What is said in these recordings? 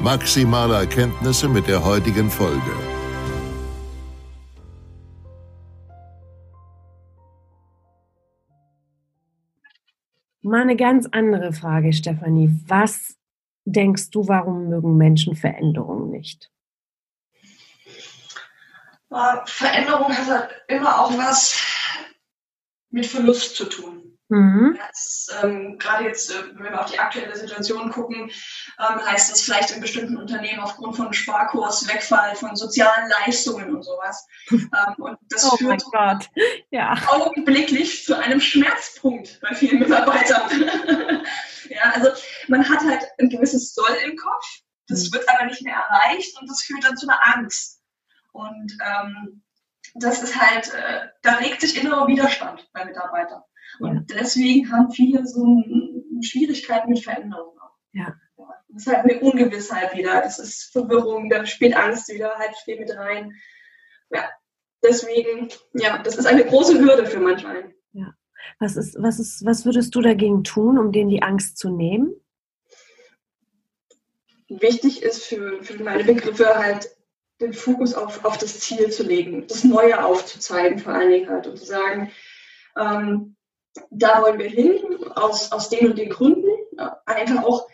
maximale Erkenntnisse mit der heutigen Folge. Mal eine ganz andere Frage, Stefanie. Was denkst du, warum mögen Menschen Veränderungen nicht? Veränderung hat halt immer auch was mit Verlust zu tun. Mhm. Das, ähm, Gerade jetzt, äh, wenn wir auf die aktuelle Situation gucken, ähm, heißt das vielleicht in bestimmten Unternehmen aufgrund von Sparkurs, Wegfall von sozialen Leistungen und sowas. ähm, und das oh führt ja. augenblicklich zu einem Schmerzpunkt bei vielen Mitarbeitern. ja, also man hat halt ein gewisses Soll im Kopf, das mhm. wird aber nicht mehr erreicht und das führt dann zu einer Angst. Und ähm, das ist halt, äh, da regt sich innerer Widerstand bei Mitarbeitern. Und deswegen haben viele so Schwierigkeiten mit Veränderungen auch. Ja. Das ist halt eine Ungewissheit wieder. Das ist Verwirrung, da spielt Angst wieder halt viel mit rein. Ja, deswegen, ja, das ist eine große Hürde für manch einen. Ja. Was ist, was ist, was würdest du dagegen tun, um denen die Angst zu nehmen? Wichtig ist für, für meine Begriffe halt den Fokus auf, auf das Ziel zu legen, das Neue aufzuzeigen vor allen Dingen halt und zu sagen, ähm, da wollen wir hin, aus, aus den und den Gründen. Einfach auch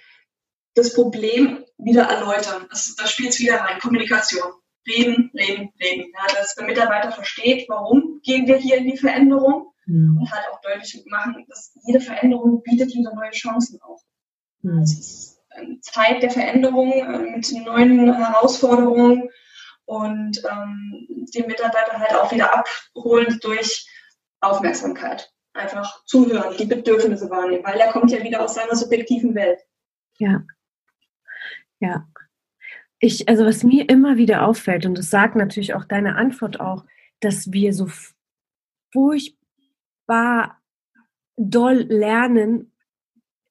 das Problem wieder erläutern. Das, das spielt es wieder rein. Kommunikation. Reden, reden, reden. Ja, dass der Mitarbeiter versteht, warum gehen wir hier in die Veränderung mhm. und halt auch deutlich machen, dass jede Veränderung bietet wieder neue Chancen auf. Mhm. Es ist eine Zeit der Veränderung äh, mit neuen Herausforderungen und ähm, den Mitarbeiter halt auch wieder abholen durch Aufmerksamkeit einfach zuhören, die Bedürfnisse wahrnehmen, weil er kommt ja wieder aus seiner subjektiven Welt. Ja. Ja. Ich, also was mir immer wieder auffällt, und das sagt natürlich auch deine Antwort auch, dass wir so furchtbar doll lernen,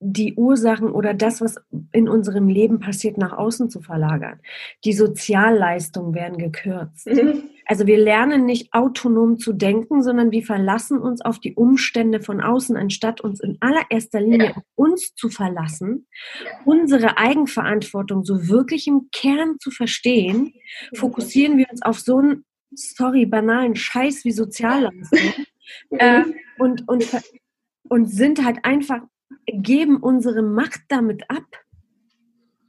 die Ursachen oder das, was in unserem Leben passiert, nach außen zu verlagern. Die Sozialleistungen werden gekürzt. Mhm. Also wir lernen nicht autonom zu denken, sondern wir verlassen uns auf die Umstände von außen, anstatt uns in allererster Linie ja. auf uns zu verlassen, ja. unsere Eigenverantwortung so wirklich im Kern zu verstehen, fokussieren wir uns auf so einen, sorry, banalen Scheiß wie Sozialleistung mhm. äh, und, und, und sind halt einfach, geben unsere Macht damit ab.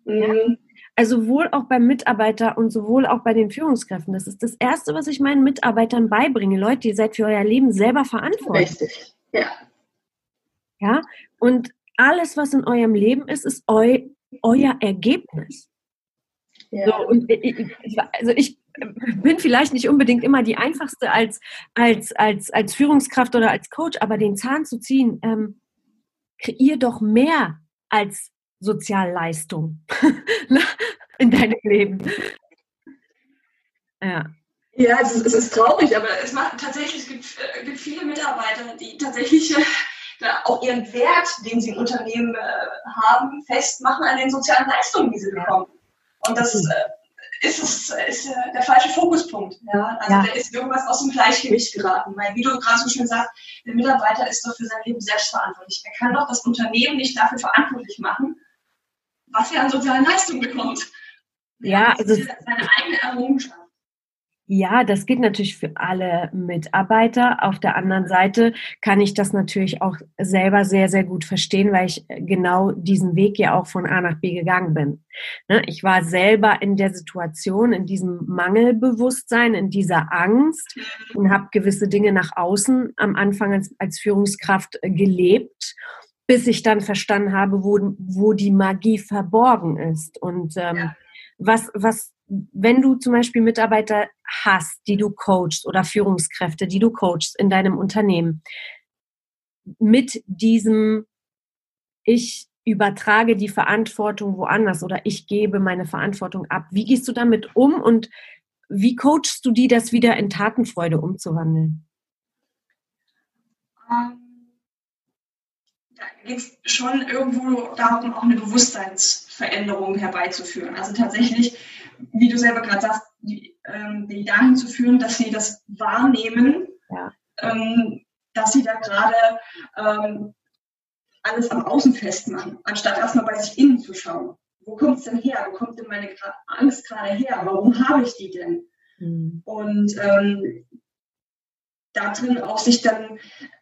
Mhm. Ja? Also sowohl auch beim Mitarbeiter und sowohl auch bei den Führungskräften. Das ist das Erste, was ich meinen Mitarbeitern beibringe. Leute, ihr seid für euer Leben selber verantwortlich. Richtig, ja. Ja, und alles, was in eurem Leben ist, ist eu, euer Ergebnis. Ja. So, und ich, also ich bin vielleicht nicht unbedingt immer die einfachste als, als, als, als Führungskraft oder als Coach, aber den Zahn zu ziehen, ähm, kreier doch mehr als Sozialleistung in deinem Leben. Ja. Ja, es ist, es ist, traurig, aber es macht tatsächlich, es gibt, äh, gibt viele Mitarbeiter, die tatsächlich äh, auch ihren Wert, den sie im Unternehmen äh, haben, festmachen an den sozialen Leistungen, die sie bekommen. Und das äh, ist, ist, ist äh, der falsche Fokuspunkt. Ja? Also ja. da ist irgendwas aus dem Gleichgewicht geraten. Weil, wie du gerade so schön sagst, der Mitarbeiter ist doch für sein Leben selbst verantwortlich. Er kann doch das Unternehmen nicht dafür verantwortlich machen, was er an sozialen Leistungen bekommt. Ja, also seine eigene Errungenschaft. Ja, das geht natürlich für alle Mitarbeiter. Auf der anderen Seite kann ich das natürlich auch selber sehr, sehr gut verstehen, weil ich genau diesen Weg ja auch von A nach B gegangen bin. Ne, ich war selber in der Situation, in diesem Mangelbewusstsein, in dieser Angst und habe gewisse Dinge nach außen am Anfang als, als Führungskraft gelebt bis ich dann verstanden habe, wo, wo die Magie verborgen ist. Und ähm, ja. was, was wenn du zum Beispiel Mitarbeiter hast, die du coachst oder Führungskräfte, die du coachst in deinem Unternehmen, mit diesem ich übertrage die Verantwortung woanders oder ich gebe meine Verantwortung ab. Wie gehst du damit um und wie coachst du die, das wieder in Tatenfreude umzuwandeln? Ähm, da geht es schon irgendwo darum, auch eine Bewusstseinsveränderung herbeizuführen. Also tatsächlich wie du selber gerade sagst, die, ähm, die dahin zu führen, dass sie das wahrnehmen, ja. ähm, dass sie da gerade ähm, alles am Außen festmachen, anstatt erstmal bei sich innen zu schauen. Wo kommt es denn her? Wo kommt denn meine Angst gerade her? Warum habe ich die denn? Mhm. Und ähm, da drin auch sich dann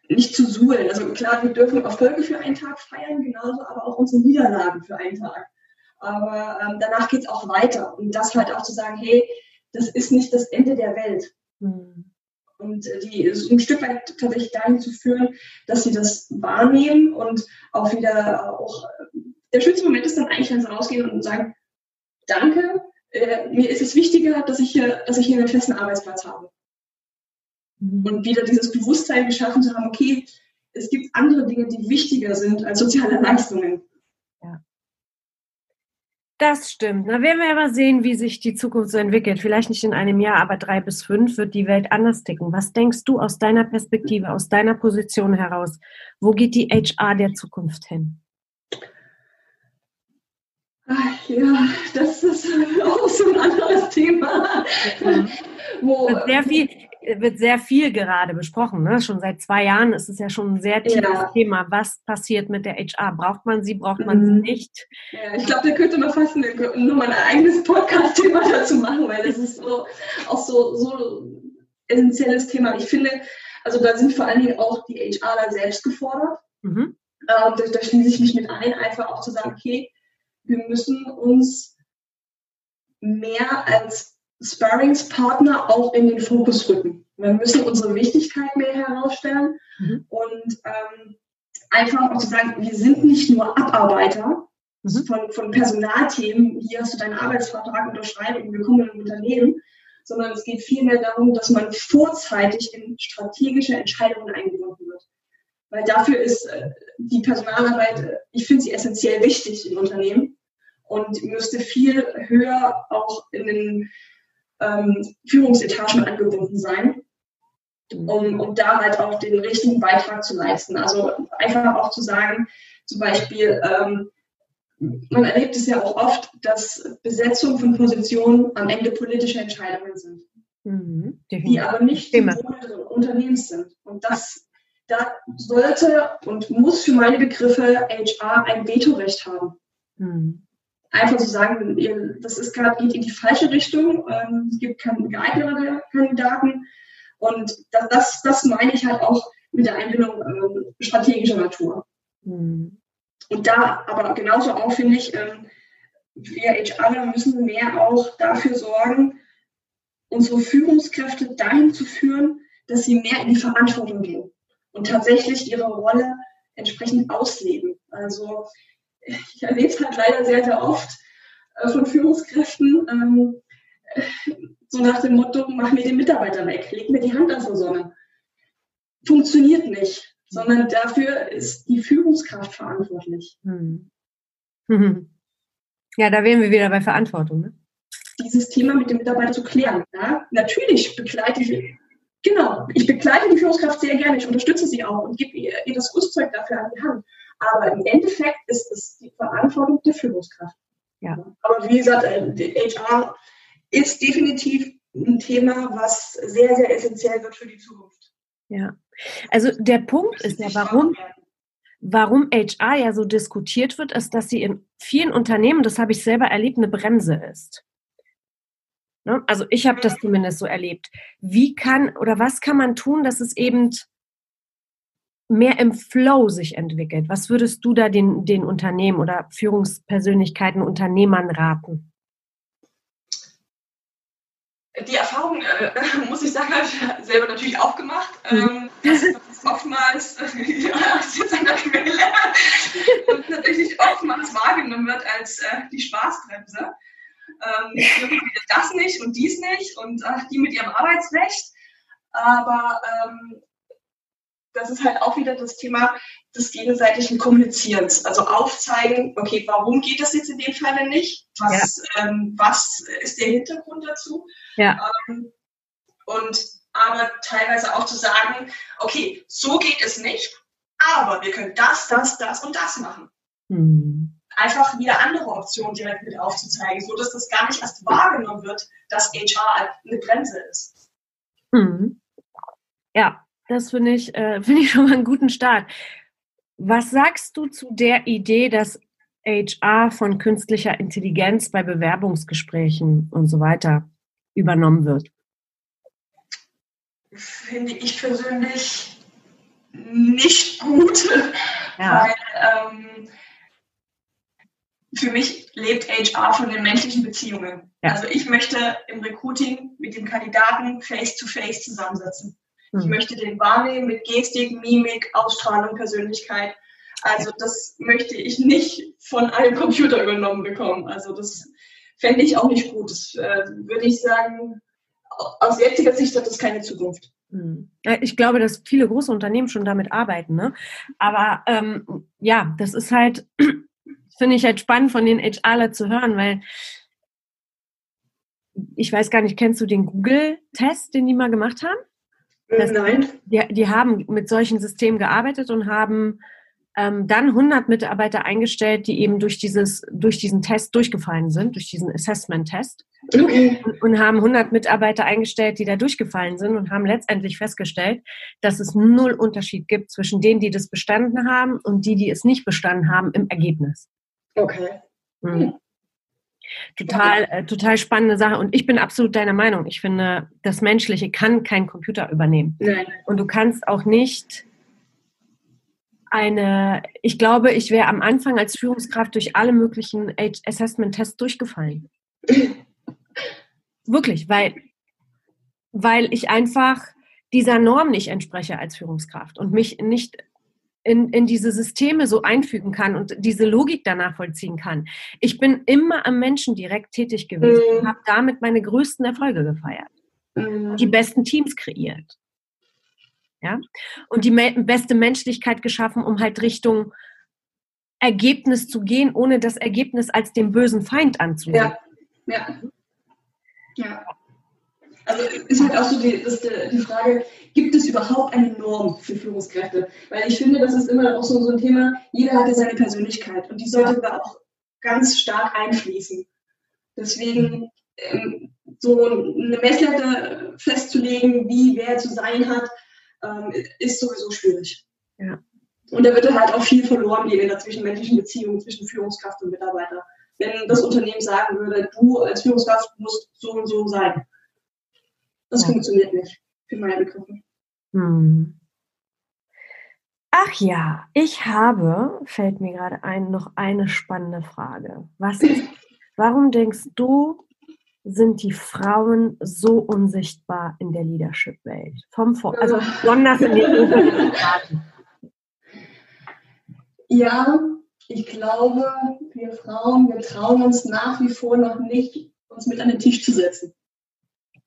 nicht zu suhlen. Also klar, wir dürfen Erfolge für einen Tag feiern, genauso aber auch unsere Niederlagen für einen Tag. Aber ähm, danach geht es auch weiter. Und das halt auch zu sagen, hey, das ist nicht das Ende der Welt. Mhm. Und äh, die so ein Stück weit tatsächlich dahin zu führen, dass sie das wahrnehmen und auch wieder auch, der schönste Moment ist dann eigentlich, wenn sie rausgehen und sagen, danke, äh, mir ist es wichtiger, dass ich hier, dass ich hier einen festen Arbeitsplatz habe. Mhm. Und wieder dieses Bewusstsein geschaffen zu haben, okay, es gibt andere Dinge, die wichtiger sind als soziale Leistungen. Das stimmt. Da werden wir aber sehen, wie sich die Zukunft so entwickelt. Vielleicht nicht in einem Jahr, aber drei bis fünf wird die Welt anders ticken. Was denkst du aus deiner Perspektive, aus deiner Position heraus? Wo geht die HR der Zukunft hin? Ach, ja, das ist auch so ein anderes Thema. Ja. Wo, sehr viel, wird sehr viel gerade besprochen. Ne? Schon seit zwei Jahren ist es ja schon ein sehr tiefes ja. Thema. Was passiert mit der HR? Braucht man sie, braucht man sie mhm. nicht? Ja, ich glaube, da könnte man fast eine, nur mal ein eigenes Podcast-Thema dazu machen, weil das ist so, auch so, so essentielles Thema. Ich finde, also da sind vor allen Dingen auch die HRler selbst gefordert. Mhm. Ähm, da, da schließe ich mich mit ein, einfach auch zu sagen, okay, wir müssen uns mehr als Sparringspartner auch in den Fokus rücken. Wir müssen unsere Wichtigkeit mehr herausstellen mhm. und ähm, einfach auch zu sagen, wir sind nicht nur Abarbeiter mhm. von, von Personalthemen, hier hast du deinen Arbeitsvertrag unterschreiben und willkommen im Unternehmen, sondern es geht vielmehr darum, dass man vorzeitig in strategische Entscheidungen eingebunden wird. Weil dafür ist äh, die Personalarbeit, äh, ich finde sie essentiell wichtig im Unternehmen und müsste viel höher auch in den ähm, Führungsetagen angebunden sein, um, um da halt auch den richtigen Beitrag zu leisten. Also einfach auch zu sagen, zum Beispiel, ähm, man erlebt es ja auch oft, dass Besetzung von Positionen am Ende politische Entscheidungen sind, mhm, die aber nicht im Sinne des Unternehmens sind. Und das, da sollte und muss für meine Begriffe HR ein Vetorecht haben. Mhm einfach zu sagen, das ist gerade geht in die falsche Richtung, ähm, es gibt keine geeignete Kandidaten. Und das, das, das meine ich halt auch mit der Einbindung ähm, strategischer Natur. Mhm. Und da aber genauso auch finde ich, ähm, wir HR müssen mehr auch dafür sorgen, unsere Führungskräfte dahin zu führen, dass sie mehr in die Verantwortung gehen und tatsächlich ihre Rolle entsprechend ausleben. Also ich erlebe es halt leider sehr, sehr oft äh, von Führungskräften, ähm, so nach dem Motto, mach mir den Mitarbeiter weg, leg mir die Hand auf die Sonne. Funktioniert nicht, sondern dafür ist die Führungskraft verantwortlich. Hm. Ja, da wären wir wieder bei Verantwortung. Ne? Dieses Thema mit dem Mitarbeiter zu klären. Ja? Natürlich begleite ich, genau, ich begleite die Führungskraft sehr gerne, ich unterstütze sie auch und gebe ihr, ihr das Rüstzeug dafür an die Hand. Aber im Endeffekt ist es die Verantwortung der Führungskraft. Ja. Aber wie gesagt, HR äh, ist definitiv ein Thema, was sehr, sehr essentiell wird für die Zukunft. Ja, also der Punkt ist ja, warum, warum HR ja so diskutiert wird, ist, dass sie in vielen Unternehmen, das habe ich selber erlebt, eine Bremse ist. Ne? Also ich habe das zumindest so erlebt. Wie kann oder was kann man tun, dass es eben mehr im Flow sich entwickelt? Was würdest du da den, den Unternehmen oder Führungspersönlichkeiten, Unternehmern raten? Die Erfahrung, äh, muss ich sagen, habe ich selber natürlich auch gemacht. Mhm. Ähm, oftmals, ja, ich sitze an der Quelle und tatsächlich oftmals wahrgenommen wird als äh, die Spaßbremse. Ähm, das nicht und dies nicht und äh, die mit ihrem Arbeitsrecht. Aber ähm, das ist halt auch wieder das Thema des gegenseitigen Kommunizierens. Also aufzeigen, okay, warum geht das jetzt in dem Falle nicht? Was, ja. ähm, was ist der Hintergrund dazu? Ja. Ähm, und aber teilweise auch zu sagen, okay, so geht es nicht, aber wir können das, das, das und das machen. Mhm. Einfach wieder andere Optionen direkt mit aufzuzeigen, so dass das gar nicht erst wahrgenommen wird, dass HR eine Bremse ist. Mhm. Ja, das finde ich, äh, finde ich schon mal einen guten Start. Was sagst du zu der Idee, dass HR von künstlicher Intelligenz bei Bewerbungsgesprächen und so weiter übernommen wird? Finde ich persönlich nicht gut, ja. weil ähm, für mich lebt HR von den menschlichen Beziehungen. Ja. Also ich möchte im Recruiting mit dem Kandidaten face-to-face -face zusammensitzen. Ich hm. möchte den wahrnehmen mit Gestik, Mimik, Ausstrahlung, Persönlichkeit. Also das möchte ich nicht von einem Computer übernommen bekommen. Also das fände ich auch nicht gut. Das äh, würde ich sagen, aus jetziger Sicht hat das keine Zukunft. Hm. Ich glaube, dass viele große Unternehmen schon damit arbeiten. Ne? Aber ähm, ja, das ist halt, finde ich halt spannend von den HRler zu hören, weil ich weiß gar nicht, kennst du den Google-Test, den die mal gemacht haben? Das, Nein. Die, die, haben mit solchen Systemen gearbeitet und haben ähm, dann 100 Mitarbeiter eingestellt, die eben durch, dieses, durch diesen Test durchgefallen sind, durch diesen Assessment-Test. Okay. Und, und, haben 100 Mitarbeiter eingestellt, die da durchgefallen sind und haben letztendlich festgestellt, dass es null Unterschied gibt zwischen denen, die das bestanden haben und die, die es nicht bestanden haben im Ergebnis. Okay. Mhm total, äh, total spannende Sache. Und ich bin absolut deiner Meinung. Ich finde, das Menschliche kann kein Computer übernehmen. Nein. Und du kannst auch nicht eine, ich glaube, ich wäre am Anfang als Führungskraft durch alle möglichen Assessment-Tests durchgefallen. Wirklich, weil, weil ich einfach dieser Norm nicht entspreche als Führungskraft und mich nicht in, in diese Systeme so einfügen kann und diese Logik danach vollziehen kann. Ich bin immer am Menschen direkt tätig gewesen mhm. und habe damit meine größten Erfolge gefeiert. Mhm. Die besten Teams kreiert. Ja? Und die beste Menschlichkeit geschaffen, um halt Richtung Ergebnis zu gehen, ohne das Ergebnis als den bösen Feind anzusehen. Ja. ja. ja. Also ist halt auch so die, die, Frage, gibt es überhaupt eine Norm für Führungskräfte? Weil ich finde, das ist immer auch so, so ein Thema, jeder hat ja seine Persönlichkeit und die sollte da auch ganz stark einfließen. Deswegen ähm, so eine Messlatte festzulegen, wie wer zu sein hat, ähm, ist sowieso schwierig. Ja. Und da wird dann halt auch viel verloren gehen in der zwischenmenschlichen Beziehung zwischen Führungskraft und Mitarbeiter. Wenn das Unternehmen sagen würde, du als Führungskraft musst so und so sein. Das ja. funktioniert nicht, für meine Begriffe. Hm. Ach ja, ich habe, fällt mir gerade ein, noch eine spannende Frage. Was ist, warum denkst du, sind die Frauen so unsichtbar in der Leadership-Welt? Vom Vor also besonders in den Ja, ich glaube, wir Frauen, wir trauen uns nach wie vor noch nicht, uns mit an den Tisch zu setzen.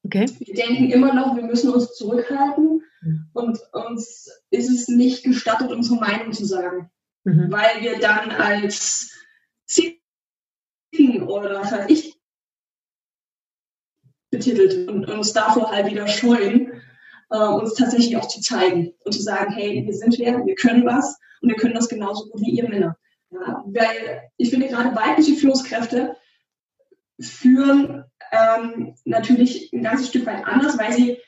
Okay. Wir denken immer noch, wir müssen uns zurückhalten mhm. und uns ist es nicht gestattet, unsere Meinung zu sagen, mhm. weil wir dann als Zicken oder was weiß ich betitelt und uns davor halt wieder scheuen, äh, uns tatsächlich auch zu zeigen und zu sagen, hey, wir sind wer, wir können was und wir können das genauso gut wie ihr Männer. Ja, weil ich finde gerade weibliche Führungskräfte führen ähm, natürlich ein ganzes Stück weit anders, weil sie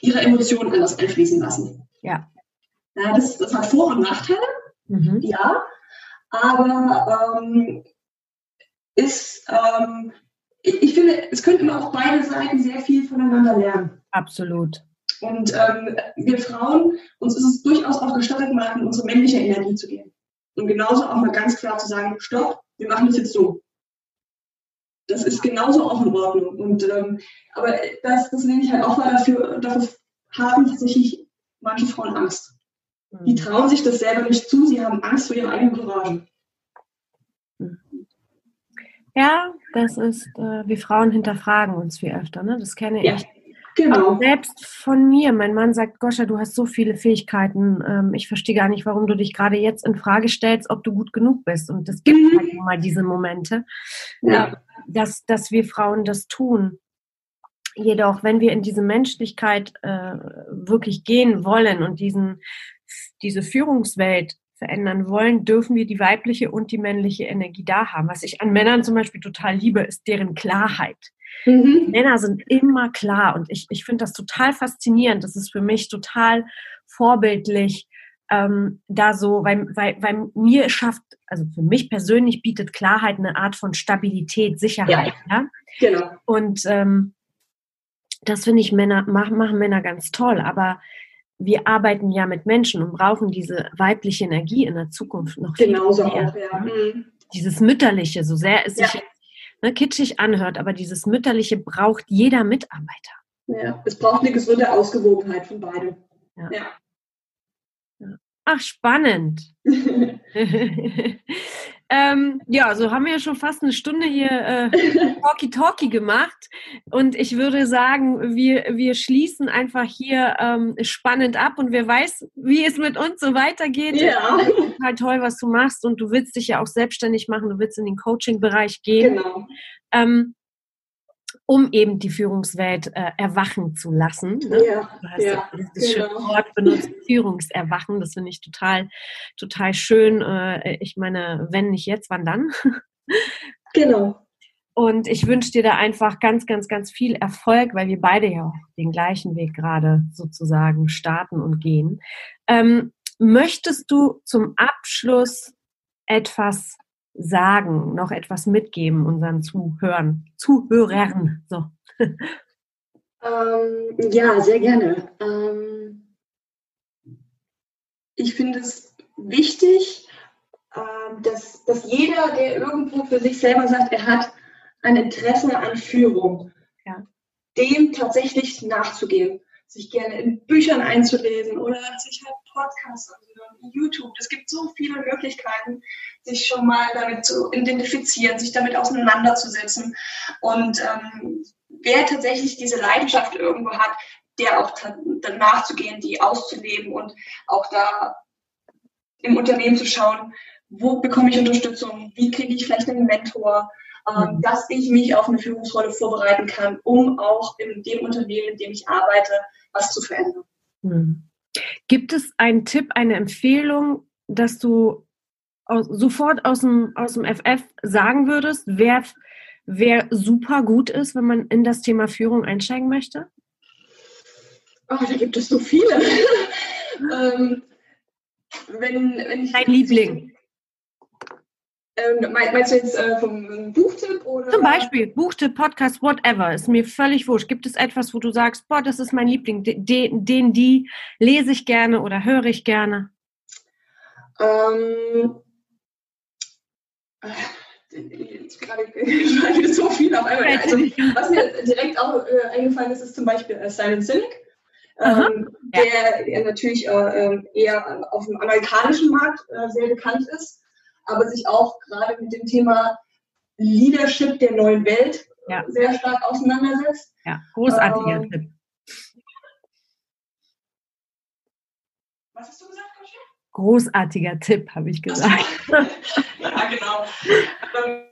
ihre Emotionen anders einfließen lassen. Ja. ja das, das hat Vor- und Nachteile, mhm. ja, aber ähm, ist ähm, ich, ich finde, es könnten auch beide Seiten sehr viel voneinander lernen. Absolut. Und ähm, wir Frauen, uns ist es durchaus auch gestattet gemacht, in unsere männliche Energie zu gehen. Und genauso auch mal ganz klar zu sagen, stopp, wir machen das jetzt so. Das ist genauso auch in Ordnung. Und, ähm, aber das, das nehme ich halt auch mal dafür, dafür haben tatsächlich manche Frauen Angst. Die mhm. trauen sich das selber nicht zu, sie haben Angst vor ihrer eigenen Courage. Ja, das ist, äh, wir Frauen hinterfragen uns viel öfter, ne? Das kenne ja, ich. Genau. Selbst von mir, mein Mann sagt, Goscha, du hast so viele Fähigkeiten. Ähm, ich verstehe gar nicht, warum du dich gerade jetzt in Frage stellst, ob du gut genug bist. Und es gibt mhm. halt mal diese Momente, ja. äh, dass, dass wir Frauen das tun. Jedoch, wenn wir in diese Menschlichkeit äh, wirklich gehen wollen und diesen, diese Führungswelt verändern wollen, dürfen wir die weibliche und die männliche Energie da haben. Was ich an Männern zum Beispiel total liebe, ist deren Klarheit. Mhm. Männer sind immer klar und ich, ich finde das total faszinierend. Das ist für mich total vorbildlich, ähm, da so, weil, weil, weil mir schafft, also für mich persönlich bietet Klarheit eine Art von Stabilität, Sicherheit. Ja, ja? genau. Und ähm, das finde ich Männer, machen, machen Männer ganz toll, aber wir arbeiten ja mit Menschen und brauchen diese weibliche Energie in der Zukunft noch viel Genauso mehr. Auch, ja. Mhm. Dieses Mütterliche, so sehr es sich ne, kitschig anhört, aber dieses Mütterliche braucht jeder Mitarbeiter. Ja, es braucht eine gesunde Ausgewogenheit von beiden. Ja. ja. Ach, spannend. Ähm, ja, so haben wir ja schon fast eine Stunde hier äh, Talkie Talkie gemacht. Und ich würde sagen, wir, wir schließen einfach hier ähm, spannend ab und wer weiß, wie es mit uns so weitergeht. Ja. Total toll, was du machst und du willst dich ja auch selbstständig machen, du willst in den Coaching-Bereich gehen. Genau. Ähm, um eben die Führungswelt äh, erwachen zu lassen. Ne? Ja, du hast ja, das genau. schöne Wort benutzt, Führungserwachen. Das finde ich total, total schön. Äh, ich meine, wenn nicht jetzt, wann dann? genau. Und ich wünsche dir da einfach ganz, ganz, ganz viel Erfolg, weil wir beide ja auch den gleichen Weg gerade sozusagen starten und gehen. Ähm, möchtest du zum Abschluss etwas sagen, noch etwas mitgeben unseren Zuhörern, Zuhörern? So. Ähm, ja, sehr gerne. Ähm, ich finde es wichtig, äh, dass, dass jeder, der irgendwo für sich selber sagt, er hat ein Interesse an Führung, ja. dem tatsächlich nachzugehen, sich gerne in Büchern einzulesen oder sich halt Podcasts anzuhören, YouTube. Es gibt so viele Möglichkeiten, sich schon mal damit zu identifizieren, sich damit auseinanderzusetzen. Und ähm, wer tatsächlich diese Leidenschaft irgendwo hat, der auch dann nachzugehen, die auszuleben und auch da im Unternehmen zu schauen, wo bekomme ich Unterstützung, wie kriege ich vielleicht einen Mentor, ähm, mhm. dass ich mich auf eine Führungsrolle vorbereiten kann, um auch in dem Unternehmen, in dem ich arbeite, was zu verändern. Mhm. Gibt es einen Tipp, eine Empfehlung, dass du aus, sofort aus dem, aus dem FF sagen würdest, wer, wer super gut ist, wenn man in das Thema Führung einsteigen möchte? Oh, da gibt es so viele. ähm, wenn, wenn ich Dein Liebling. Ähm, meinst du jetzt äh, vom Buchtipp? Oder? Zum Beispiel, Buchtipp, Podcast, whatever. Ist mir völlig wurscht. Gibt es etwas, wo du sagst, boah, das ist mein Liebling, den, den die lese ich gerne oder höre ich gerne? Ähm, jetzt gerade so viel auf einmal. Also, was mir direkt auch äh, eingefallen ist, ist zum Beispiel äh, Simon Sinek. Ähm, ja. der, der, natürlich äh, ähm, eher auf dem amerikanischen Markt äh, sehr bekannt ist aber sich auch gerade mit dem Thema Leadership der neuen Welt ja. sehr stark auseinandersetzt. Ja, großartiger ähm, Tipp. Was hast du gesagt, Kosche? Großartiger Tipp, habe ich gesagt. ja, genau. Ähm,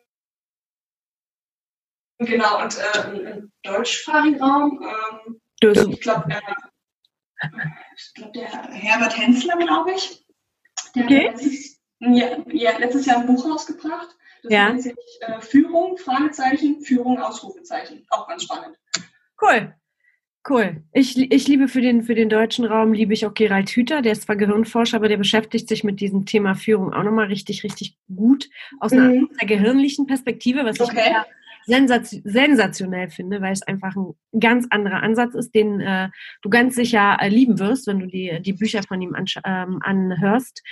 genau, und äh, im deutschsprachigen Raum, ähm, ich glaube, äh, glaub, der Herbert Hensler, glaube ich, der okay. hat ja, ja, letztes Jahr ein Buch rausgebracht. Das ja. nennt sich äh, Führung, Fragezeichen, Führung, Ausrufezeichen. Auch ganz spannend. Cool. Cool. Ich, ich liebe für den, für den deutschen Raum, liebe ich auch Gerald Hüther. Der ist zwar Gehirnforscher, aber der beschäftigt sich mit diesem Thema Führung auch nochmal richtig, richtig gut aus einer, mhm. einer gehirnlichen Perspektive, was okay. ich sensationell finde, weil es einfach ein ganz anderer Ansatz ist, den äh, du ganz sicher äh, lieben wirst, wenn du die, die Bücher von ihm ähm, anhörst.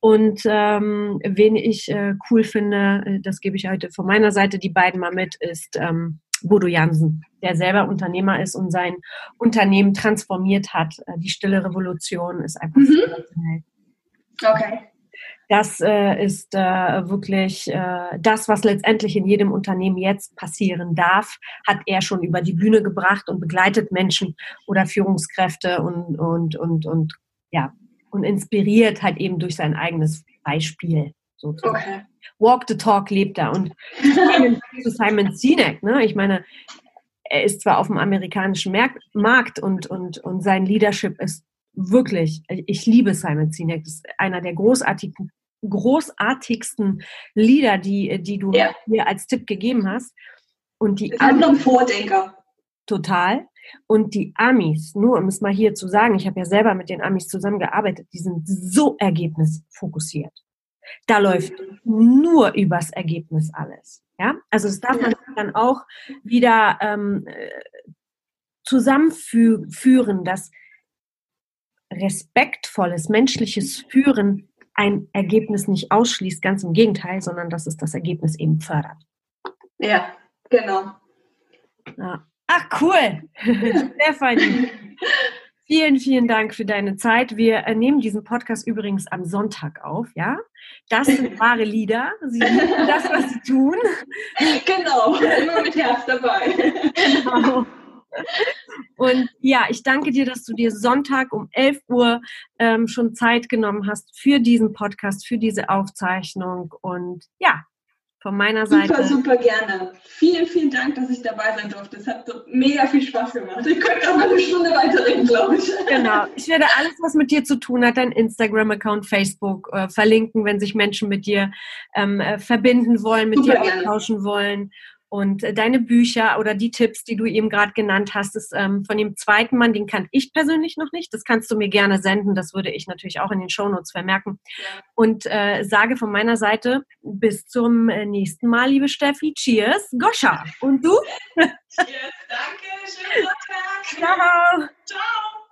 Und ähm, wen ich äh, cool finde, äh, das gebe ich heute von meiner Seite die beiden mal mit, ist ähm, Bodo Jansen, der selber Unternehmer ist und sein Unternehmen transformiert hat. Äh, die stille Revolution ist einfach mhm. sensationell. Okay. Das äh, ist äh, wirklich äh, das, was letztendlich in jedem Unternehmen jetzt passieren darf, hat er schon über die Bühne gebracht und begleitet Menschen oder Führungskräfte und, und, und, und, ja, und inspiriert halt eben durch sein eigenes Beispiel. Sozusagen. Okay. Walk the Talk lebt er. Und zu Simon Sinek, ne? ich meine, er ist zwar auf dem amerikanischen Markt und, und, und sein Leadership ist wirklich, ich liebe Simon Sinek, das ist einer der großartigen, großartigsten Lieder, die, die du ja. mir als Tipp gegeben hast. Und die anderen Vordenker. Total. Und die Amis, nur um es mal hier zu sagen, ich habe ja selber mit den Amis zusammengearbeitet, die sind so ergebnisfokussiert. Da läuft nur übers Ergebnis alles. Ja, also das darf man dann auch wieder ähm, äh, zusammenführen, dass respektvolles menschliches Führen ein Ergebnis nicht ausschließt, ganz im Gegenteil, sondern dass es das Ergebnis eben fördert. Ja, genau. Ja. Ach, cool. Stefanie. Vielen, vielen Dank für deine Zeit. Wir äh, nehmen diesen Podcast übrigens am Sonntag auf, ja? Das sind wahre Lieder. Sie lieben das, was sie tun. Genau, immer mit Herz dabei. Genau. Und ja, ich danke dir, dass du dir Sonntag um 11 Uhr ähm, schon Zeit genommen hast für diesen Podcast, für diese Aufzeichnung. Und ja, von meiner Seite. Super, super gerne. Vielen, vielen Dank, dass ich dabei sein durfte. Es hat so mega viel Spaß gemacht. Ich könnte auch mal eine Stunde weiterreden, glaube ich. Genau. Ich werde alles, was mit dir zu tun hat, dein Instagram-Account, Facebook äh, verlinken, wenn sich Menschen mit dir ähm, äh, verbinden wollen, mit super dir austauschen wollen. Und äh, deine Bücher oder die Tipps, die du eben gerade genannt hast, ist ähm, von dem zweiten Mann, den kann ich persönlich noch nicht. Das kannst du mir gerne senden. Das würde ich natürlich auch in den Shownotes vermerken. Und äh, sage von meiner Seite bis zum äh, nächsten Mal, liebe Steffi. Cheers, Goscha. Und du? Cheers, danke. Schönen Tag. Ciao. Ciao.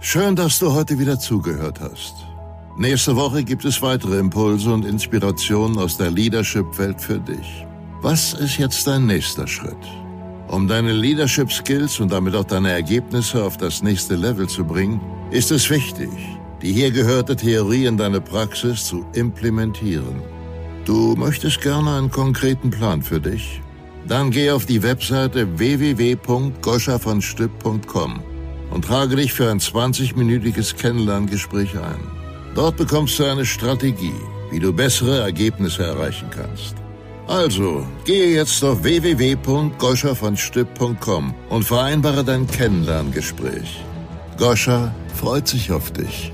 Schön, dass du heute wieder zugehört hast. Nächste Woche gibt es weitere Impulse und Inspirationen aus der Leadership-Welt für dich. Was ist jetzt dein nächster Schritt? Um deine Leadership-Skills und damit auch deine Ergebnisse auf das nächste Level zu bringen, ist es wichtig, die hier gehörte Theorie in deine Praxis zu implementieren. Du möchtest gerne einen konkreten Plan für dich? Dann geh auf die Webseite www.goschavonstipp.com und trage dich für ein 20-minütiges Kennenlerngespräch ein. Dort bekommst du eine Strategie, wie du bessere Ergebnisse erreichen kannst. Also, gehe jetzt auf www.goscha und vereinbare dein Kennenlerngespräch. Goscha freut sich auf dich.